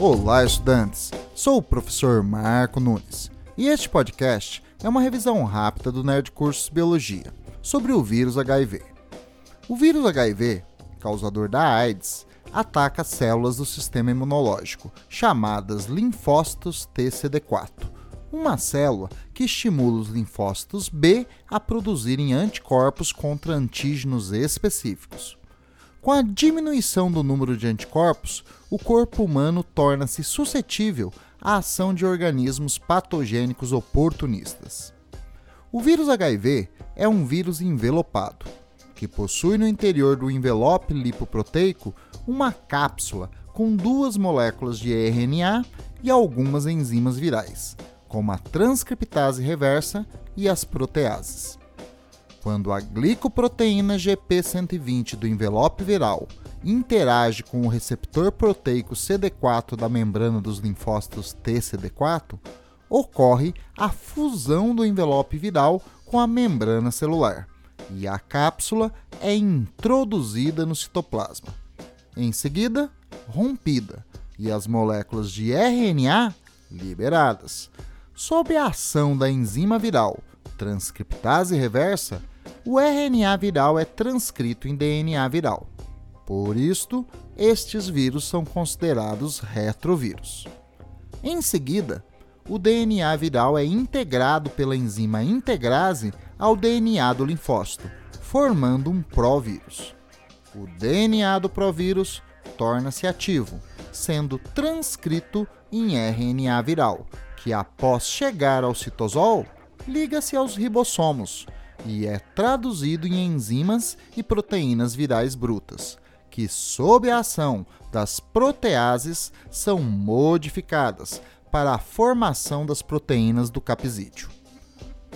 Olá, estudantes! Sou o professor Marco Nunes e este podcast é uma revisão rápida do Nerd Cursos Biologia sobre o vírus HIV. O vírus HIV, causador da AIDS, ataca células do sistema imunológico, chamadas linfócitos TCD4, uma célula que estimula os linfócitos B a produzirem anticorpos contra antígenos específicos. Com a diminuição do número de anticorpos, o corpo humano torna-se suscetível à ação de organismos patogênicos oportunistas. O vírus HIV é um vírus envelopado, que possui no interior do envelope lipoproteico uma cápsula com duas moléculas de RNA e algumas enzimas virais, como a transcriptase reversa e as proteases. Quando a glicoproteína GP120 do envelope viral interage com o receptor proteico CD4 da membrana dos linfócitos TCD4, ocorre a fusão do envelope viral com a membrana celular e a cápsula é introduzida no citoplasma. Em seguida, rompida e as moléculas de RNA liberadas. Sob a ação da enzima viral transcriptase reversa, o RNA viral é transcrito em DNA viral. Por isto, estes vírus são considerados retrovírus. Em seguida, o DNA viral é integrado pela enzima integrase ao DNA do linfócito, formando um provírus. O DNA do provírus torna-se ativo, sendo transcrito em RNA viral, que após chegar ao citosol, liga-se aos ribossomos e é traduzido em enzimas e proteínas virais brutas, que, sob a ação das proteases, são modificadas para a formação das proteínas do capsídeo.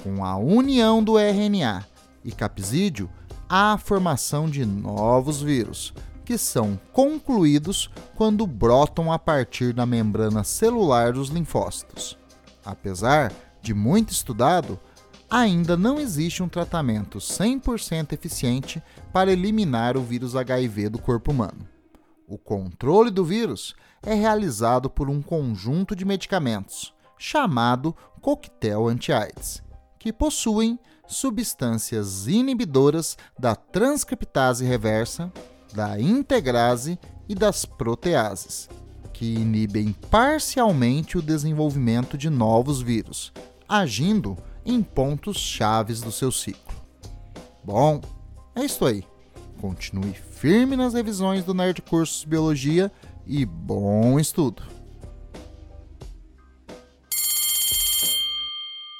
Com a união do RNA e capsídeo, há a formação de novos vírus, que são concluídos quando brotam a partir da membrana celular dos linfócitos. Apesar de muito estudado, ainda não existe um tratamento 100% eficiente para eliminar o vírus HIV do corpo humano. O controle do vírus é realizado por um conjunto de medicamentos, chamado coquetel anti-AIDS, que possuem substâncias inibidoras da transcriptase reversa, da integrase e das proteases, que inibem parcialmente o desenvolvimento de novos vírus, agindo em pontos chaves do seu ciclo. Bom, é isso aí. Continue firme nas revisões do Nerd Cursos Biologia e bom estudo!